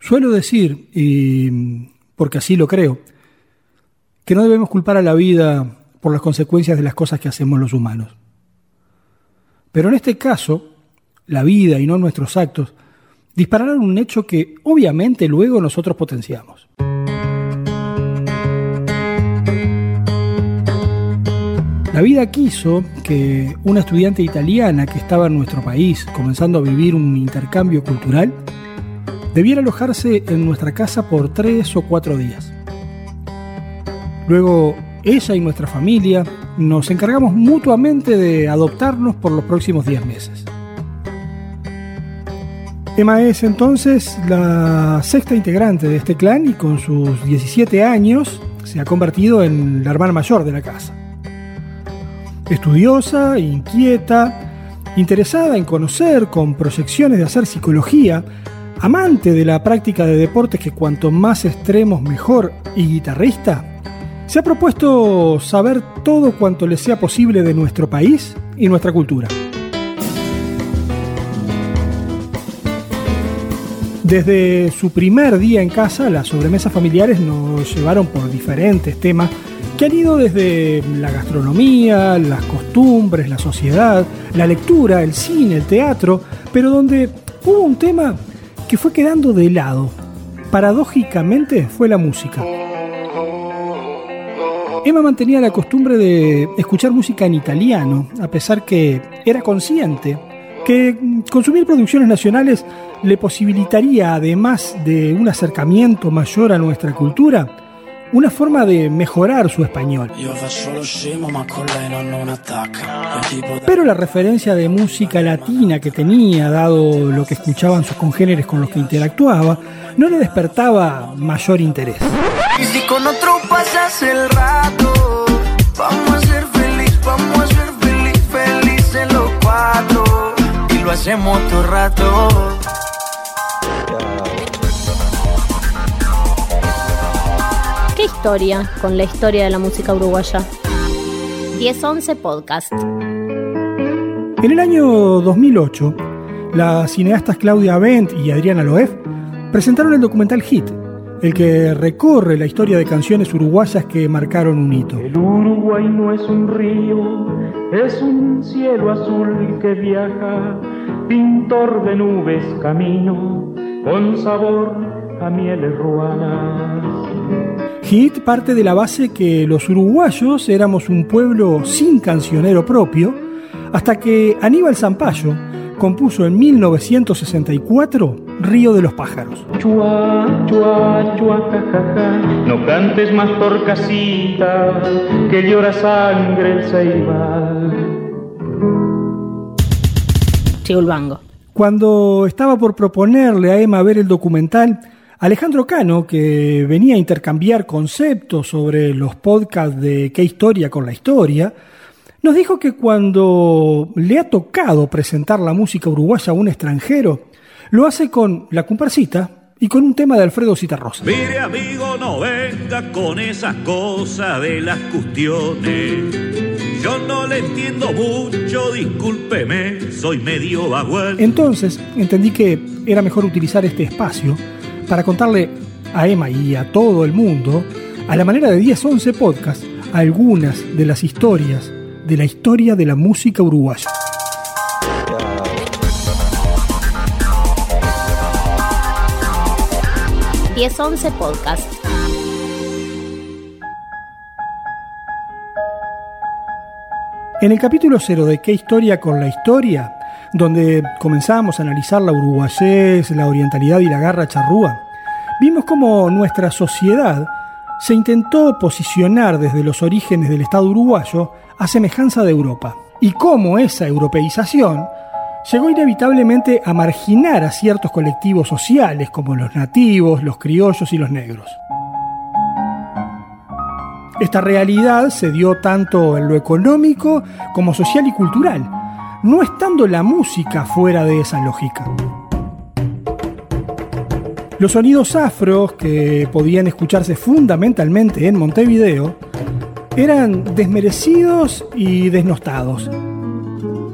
Suelo decir, y porque así lo creo, que no debemos culpar a la vida por las consecuencias de las cosas que hacemos los humanos. Pero en este caso, la vida y no nuestros actos dispararon un hecho que obviamente luego nosotros potenciamos. La vida quiso que una estudiante italiana que estaba en nuestro país comenzando a vivir un intercambio cultural debiera alojarse en nuestra casa por tres o cuatro días. Luego ella y nuestra familia nos encargamos mutuamente de adoptarnos por los próximos diez meses. Emma es entonces la sexta integrante de este clan y con sus 17 años se ha convertido en la hermana mayor de la casa. Estudiosa, inquieta, interesada en conocer, con proyecciones de hacer psicología, amante de la práctica de deportes que cuanto más extremos mejor y guitarrista, se ha propuesto saber todo cuanto le sea posible de nuestro país y nuestra cultura. Desde su primer día en casa, las sobremesas familiares nos llevaron por diferentes temas que han ido desde la gastronomía, las costumbres, la sociedad, la lectura, el cine, el teatro, pero donde hubo un tema que fue quedando de lado. Paradójicamente fue la música. Emma mantenía la costumbre de escuchar música en italiano, a pesar que era consciente que consumir producciones nacionales le posibilitaría, además de un acercamiento mayor a nuestra cultura, una forma de mejorar su español. Pero la referencia de música latina que tenía, dado lo que escuchaban sus congéneres con los que interactuaba, no le despertaba mayor interés. Y si con otro pasas el rato, vamos a ser feliz, vamos a ser feliz, felices los cuatro. Y lo hacemos todo rato. Historia con la historia de la música uruguaya? 1011 Podcast. En el año 2008, las cineastas Claudia Bent y Adriana Loef presentaron el documental Hit, el que recorre la historia de canciones uruguayas que marcaron un hito. El Uruguay no es un río, es un cielo azul que viaja, pintor de nubes camino, con sabor a mieles ruanas. Hit parte de la base que los uruguayos éramos un pueblo sin cancionero propio, hasta que Aníbal Zampayo compuso en 1964 Río de los Pájaros. Chua, chua, chua, no cantes más por casita, que llora sangre el ceibal. Chigulbango. Cuando estaba por proponerle a Emma ver el documental, Alejandro Cano, que venía a intercambiar conceptos sobre los podcasts de qué historia con la historia, nos dijo que cuando le ha tocado presentar la música uruguaya a un extranjero, lo hace con la comparsita y con un tema de Alfredo Citarrosa. Mire amigo, no venga con esas cosas de las cuestiones. Yo no le entiendo mucho, discúlpeme, soy medio vagual. Entonces entendí que era mejor utilizar este espacio para contarle a Emma y a todo el mundo, a la manera de 10-11 podcast, algunas de las historias de la historia de la música uruguaya. once Podcast. En el capítulo cero de ¿Qué historia con la historia? Donde comenzamos a analizar la uruguayés, la orientalidad y la garra charrúa, vimos cómo nuestra sociedad se intentó posicionar desde los orígenes del Estado uruguayo a semejanza de Europa, y cómo esa europeización llegó inevitablemente a marginar a ciertos colectivos sociales como los nativos, los criollos y los negros. Esta realidad se dio tanto en lo económico como social y cultural, no estando la música fuera de esa lógica. Los sonidos afros, que podían escucharse fundamentalmente en Montevideo, eran desmerecidos y desnostados.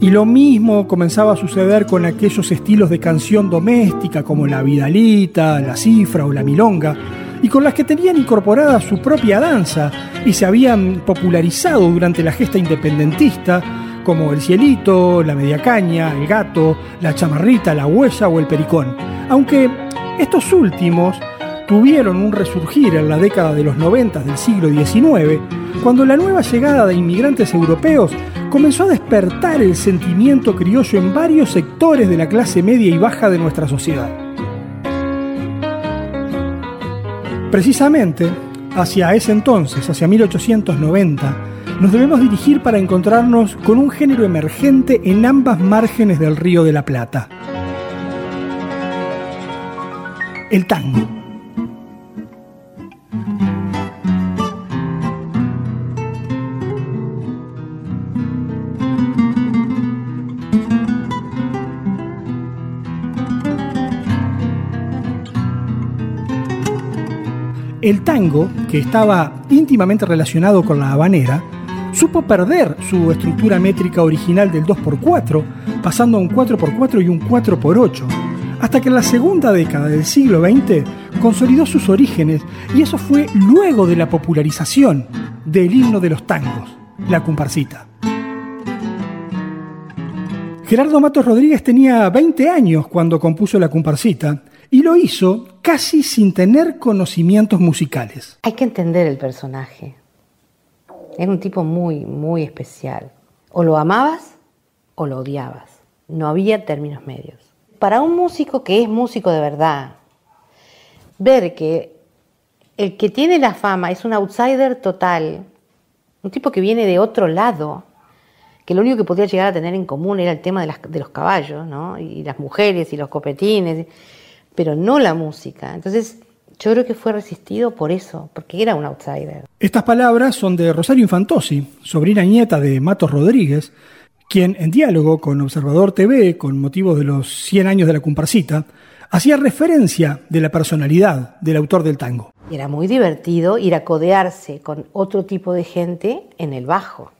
Y lo mismo comenzaba a suceder con aquellos estilos de canción doméstica como la vidalita, la cifra o la milonga, y con las que tenían incorporada su propia danza y se habían popularizado durante la gesta independentista, como el cielito, la media caña, el gato, la chamarrita, la huella o el pericón. Aunque estos últimos tuvieron un resurgir en la década de los 90 del siglo XIX, cuando la nueva llegada de inmigrantes europeos comenzó a despertar el sentimiento criollo en varios sectores de la clase media y baja de nuestra sociedad. Precisamente, hacia ese entonces, hacia 1890, nos debemos dirigir para encontrarnos con un género emergente en ambas márgenes del río de la Plata. El tango. El tango, que estaba íntimamente relacionado con la habanera, supo perder su estructura métrica original del 2x4, pasando a un 4x4 y un 4x8, hasta que en la segunda década del siglo XX consolidó sus orígenes y eso fue luego de la popularización del himno de los tangos, la comparsita. Gerardo Matos Rodríguez tenía 20 años cuando compuso la comparsita y lo hizo casi sin tener conocimientos musicales. Hay que entender el personaje. Era un tipo muy, muy especial. O lo amabas o lo odiabas. No había términos medios. Para un músico que es músico de verdad, ver que el que tiene la fama es un outsider total, un tipo que viene de otro lado, que lo único que podía llegar a tener en común era el tema de, de los caballos, ¿no? y las mujeres y los copetines pero no la música. Entonces, yo creo que fue resistido por eso, porque era un outsider. Estas palabras son de Rosario Infantosi, sobrina nieta de Matos Rodríguez, quien en diálogo con Observador TV, con motivo de los 100 años de la comparsita, hacía referencia de la personalidad del autor del tango. Era muy divertido ir a codearse con otro tipo de gente en el bajo,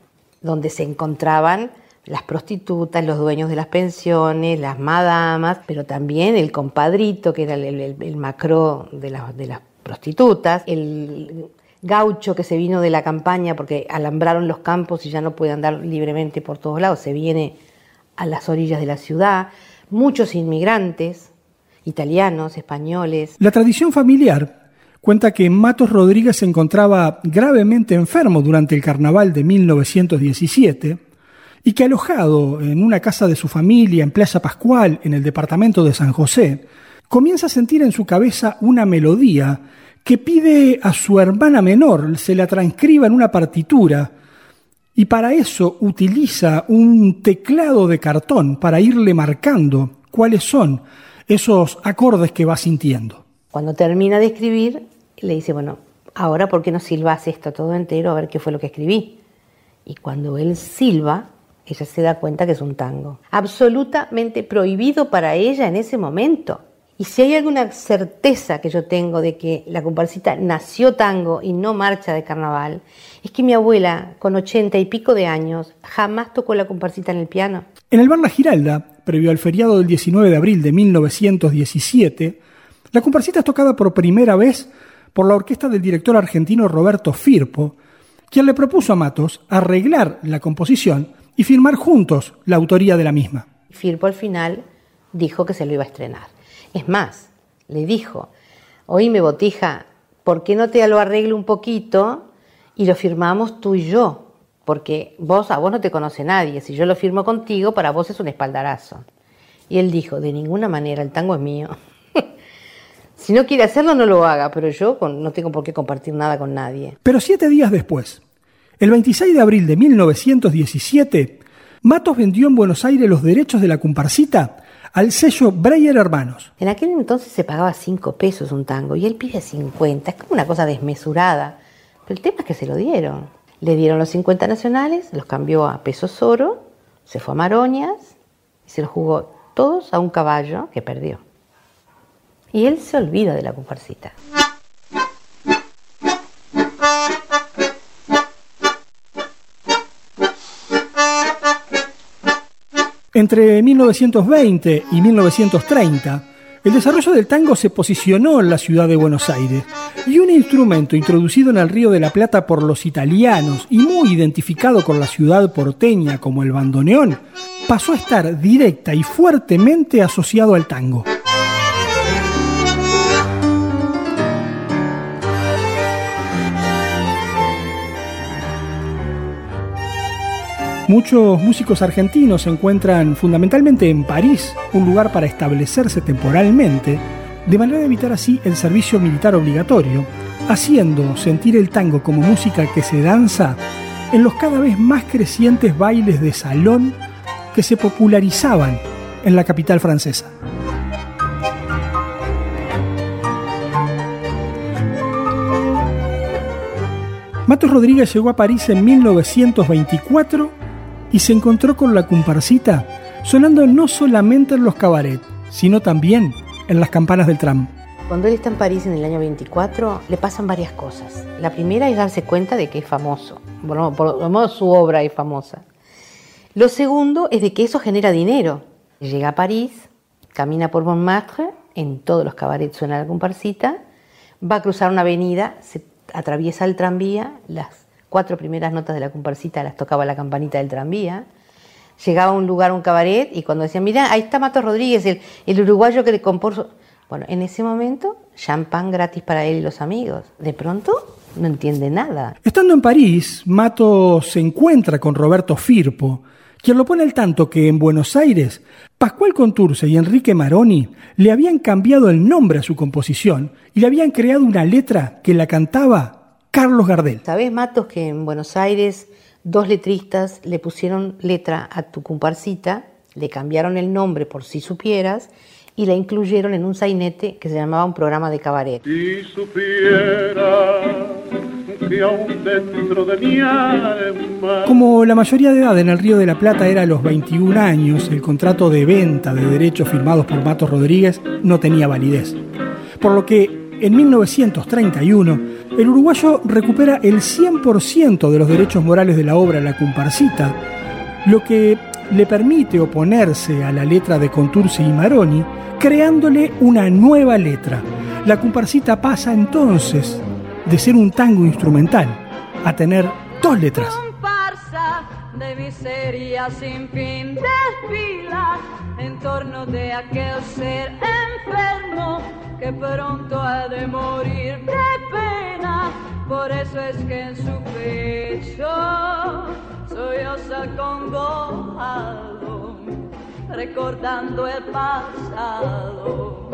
donde se encontraban las prostitutas, los dueños de las pensiones, las madamas, pero también el compadrito, que era el, macro de, de las prostitutas, el gaucho que se vino de la campaña porque alambraron los campos y ya no puede andar libremente por todos lados, se viene a las orillas de la ciudad, muchos inmigrantes, italianos, españoles. La tradición familiar cuenta que Matos Rodríguez se encontraba gravemente enfermo durante el carnaval de 1917 y que alojado en una casa de su familia en Plaza Pascual, en el departamento de San José, comienza a sentir en su cabeza una melodía que pide a su hermana menor se la transcriba en una partitura y para eso utiliza un teclado de cartón para irle marcando cuáles son esos acordes que va sintiendo. Cuando termina de escribir, le dice, bueno, ahora ¿por qué no silbas esto todo entero a ver qué fue lo que escribí? Y cuando él silba, ella se da cuenta que es un tango. Absolutamente prohibido para ella en ese momento. Y si hay alguna certeza que yo tengo de que la comparsita nació tango y no marcha de carnaval, es que mi abuela, con ochenta y pico de años, jamás tocó la comparsita en el piano. En el bar La Giralda, previo al feriado del 19 de abril de 1917, la comparsita es tocada por primera vez por la orquesta del director argentino Roberto Firpo, quien le propuso a Matos arreglar la composición y firmar juntos la autoría de la misma. Firpo al final dijo que se lo iba a estrenar. Es más, le dijo, oíme botija, ¿por qué no te lo arreglo un poquito y lo firmamos tú y yo? Porque vos, a vos no te conoce nadie, si yo lo firmo contigo, para vos es un espaldarazo. Y él dijo, de ninguna manera, el tango es mío. si no quiere hacerlo, no lo haga, pero yo no tengo por qué compartir nada con nadie. Pero siete días después, el 26 de abril de 1917, Matos vendió en Buenos Aires los derechos de la comparsita al sello Breyer Hermanos. En aquel entonces se pagaba 5 pesos un tango y él pide 50. Es como una cosa desmesurada. Pero el tema es que se lo dieron. Le dieron los 50 nacionales, los cambió a pesos oro, se fue a Maroñas y se los jugó todos a un caballo que perdió. Y él se olvida de la comparsita. Entre 1920 y 1930, el desarrollo del tango se posicionó en la ciudad de Buenos Aires y un instrumento introducido en el Río de la Plata por los italianos y muy identificado con la ciudad porteña como el bandoneón, pasó a estar directa y fuertemente asociado al tango. Muchos músicos argentinos se encuentran fundamentalmente en París, un lugar para establecerse temporalmente, de manera de evitar así el servicio militar obligatorio, haciendo sentir el tango como música que se danza en los cada vez más crecientes bailes de salón que se popularizaban en la capital francesa. Matos Rodríguez llegó a París en 1924 y se encontró con la comparsita sonando no solamente en los cabarets, sino también en las campanas del tram. Cuando él está en París en el año 24, le pasan varias cosas. La primera es darse cuenta de que es famoso. Bueno, por lo menos su obra es famosa. Lo segundo es de que eso genera dinero. Llega a París, camina por Montmartre, en todos los cabarets suena la comparsita, va a cruzar una avenida, se atraviesa el tranvía, las cuatro primeras notas de la comparsita las tocaba la campanita del tranvía. Llegaba a un lugar, un cabaret, y cuando decían, mira, ahí está Matos Rodríguez, el, el uruguayo que le compuso. Bueno, en ese momento, champán gratis para él y los amigos. De pronto, no entiende nada. Estando en París, Matos se encuentra con Roberto Firpo, quien lo pone al tanto que en Buenos Aires, Pascual Conturce y Enrique Maroni le habían cambiado el nombre a su composición y le habían creado una letra que la cantaba Carlos Gardel. ¿Sabés, Matos, que en Buenos Aires dos letristas le pusieron letra a tu comparsita, le cambiaron el nombre por si supieras y la incluyeron en un sainete que se llamaba un programa de cabaret. Si supiera que aún dentro de mi alma Como la mayoría de edad en el Río de la Plata era a los 21 años, el contrato de venta de derechos firmados por Matos Rodríguez no tenía validez. Por lo que en 1931 el uruguayo recupera el 100% de los derechos morales de la obra La Comparsita, lo que le permite oponerse a la letra de Contursi y Maroni, creándole una nueva letra. La Comparsita pasa entonces de ser un tango instrumental a tener dos letras. comparsa de miseria sin fin desfila en torno de aquel ser enfermo que pronto ha de morir de pena. Por eso es que en su pecho congojado, recordando el pasado.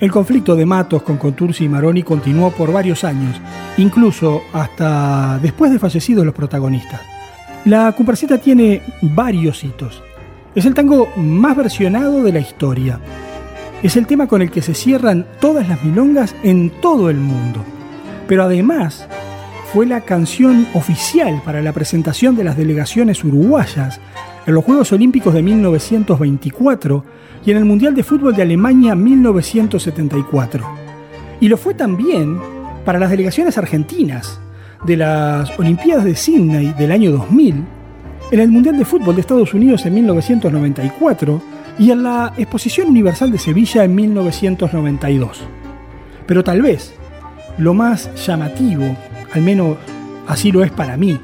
El conflicto de Matos con Contursi y Maroni continuó por varios años, incluso hasta después de fallecidos los protagonistas. La comparsita tiene varios hitos. Es el tango más versionado de la historia. Es el tema con el que se cierran todas las milongas en todo el mundo. Pero además fue la canción oficial para la presentación de las delegaciones uruguayas en los Juegos Olímpicos de 1924 y en el Mundial de Fútbol de Alemania 1974. Y lo fue también para las delegaciones argentinas de las Olimpiadas de Sydney del año 2000, en el Mundial de Fútbol de Estados Unidos en 1994 y en la Exposición Universal de Sevilla en 1992. Pero tal vez lo más llamativo, al menos así lo es para mí,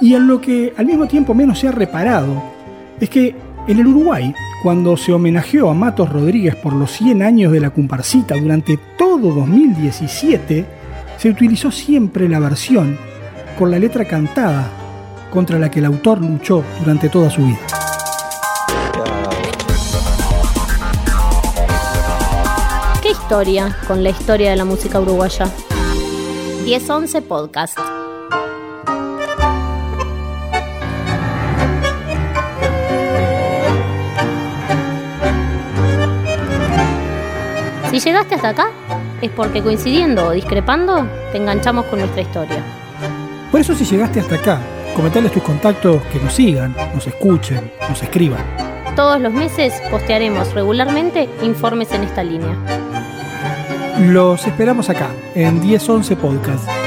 y en lo que al mismo tiempo menos se ha reparado, es que en el Uruguay, cuando se homenajeó a Matos Rodríguez por los 100 años de la comparsita durante todo 2017, se utilizó siempre la versión con la letra cantada contra la que el autor luchó durante toda su vida. Historia con la historia de la música uruguaya? 1011 Podcast. Si llegaste hasta acá, es porque coincidiendo o discrepando, te enganchamos con nuestra historia. Por eso si llegaste hasta acá, comentales tus contactos que nos sigan, nos escuchen, nos escriban. Todos los meses postearemos regularmente informes en esta línea. Los esperamos acá, en 1011 Podcast.